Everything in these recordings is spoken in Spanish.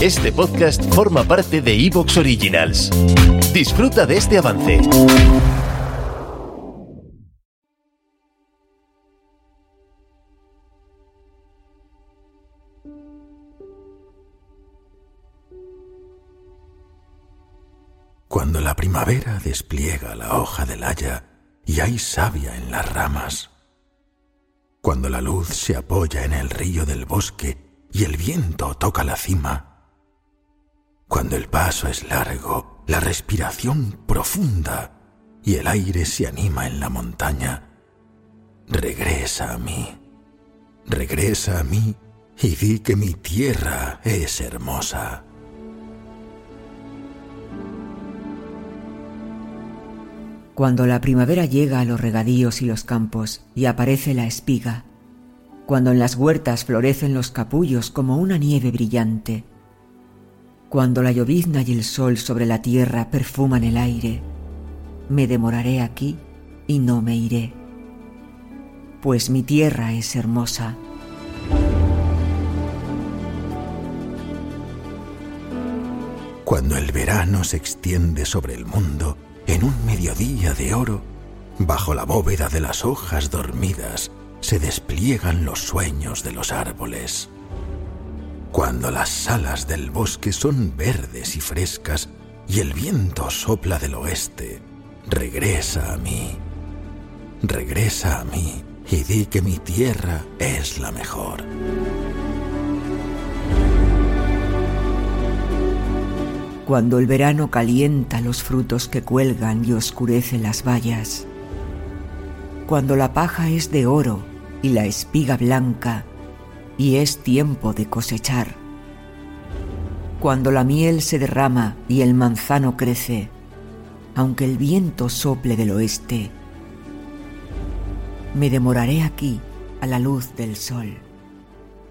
Este podcast forma parte de Evox Originals. Disfruta de este avance. Cuando la primavera despliega la hoja del haya y hay savia en las ramas. Cuando la luz se apoya en el río del bosque y el viento toca la cima. Cuando el paso es largo, la respiración profunda y el aire se anima en la montaña. Regresa a mí, regresa a mí y di que mi tierra es hermosa. Cuando la primavera llega a los regadíos y los campos y aparece la espiga, cuando en las huertas florecen los capullos como una nieve brillante, cuando la llovizna y el sol sobre la tierra perfuman el aire, me demoraré aquí y no me iré, pues mi tierra es hermosa. Cuando el verano se extiende sobre el mundo en un mediodía de oro, bajo la bóveda de las hojas dormidas, se despliegan los sueños de los árboles. Cuando las alas del bosque son verdes y frescas y el viento sopla del oeste, regresa a mí, regresa a mí y di que mi tierra es la mejor. Cuando el verano calienta los frutos que cuelgan y oscurece las vallas, cuando la paja es de oro y la espiga blanca y es tiempo de cosechar. Cuando la miel se derrama y el manzano crece, aunque el viento sople del oeste, me demoraré aquí a la luz del sol,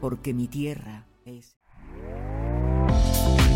porque mi tierra es...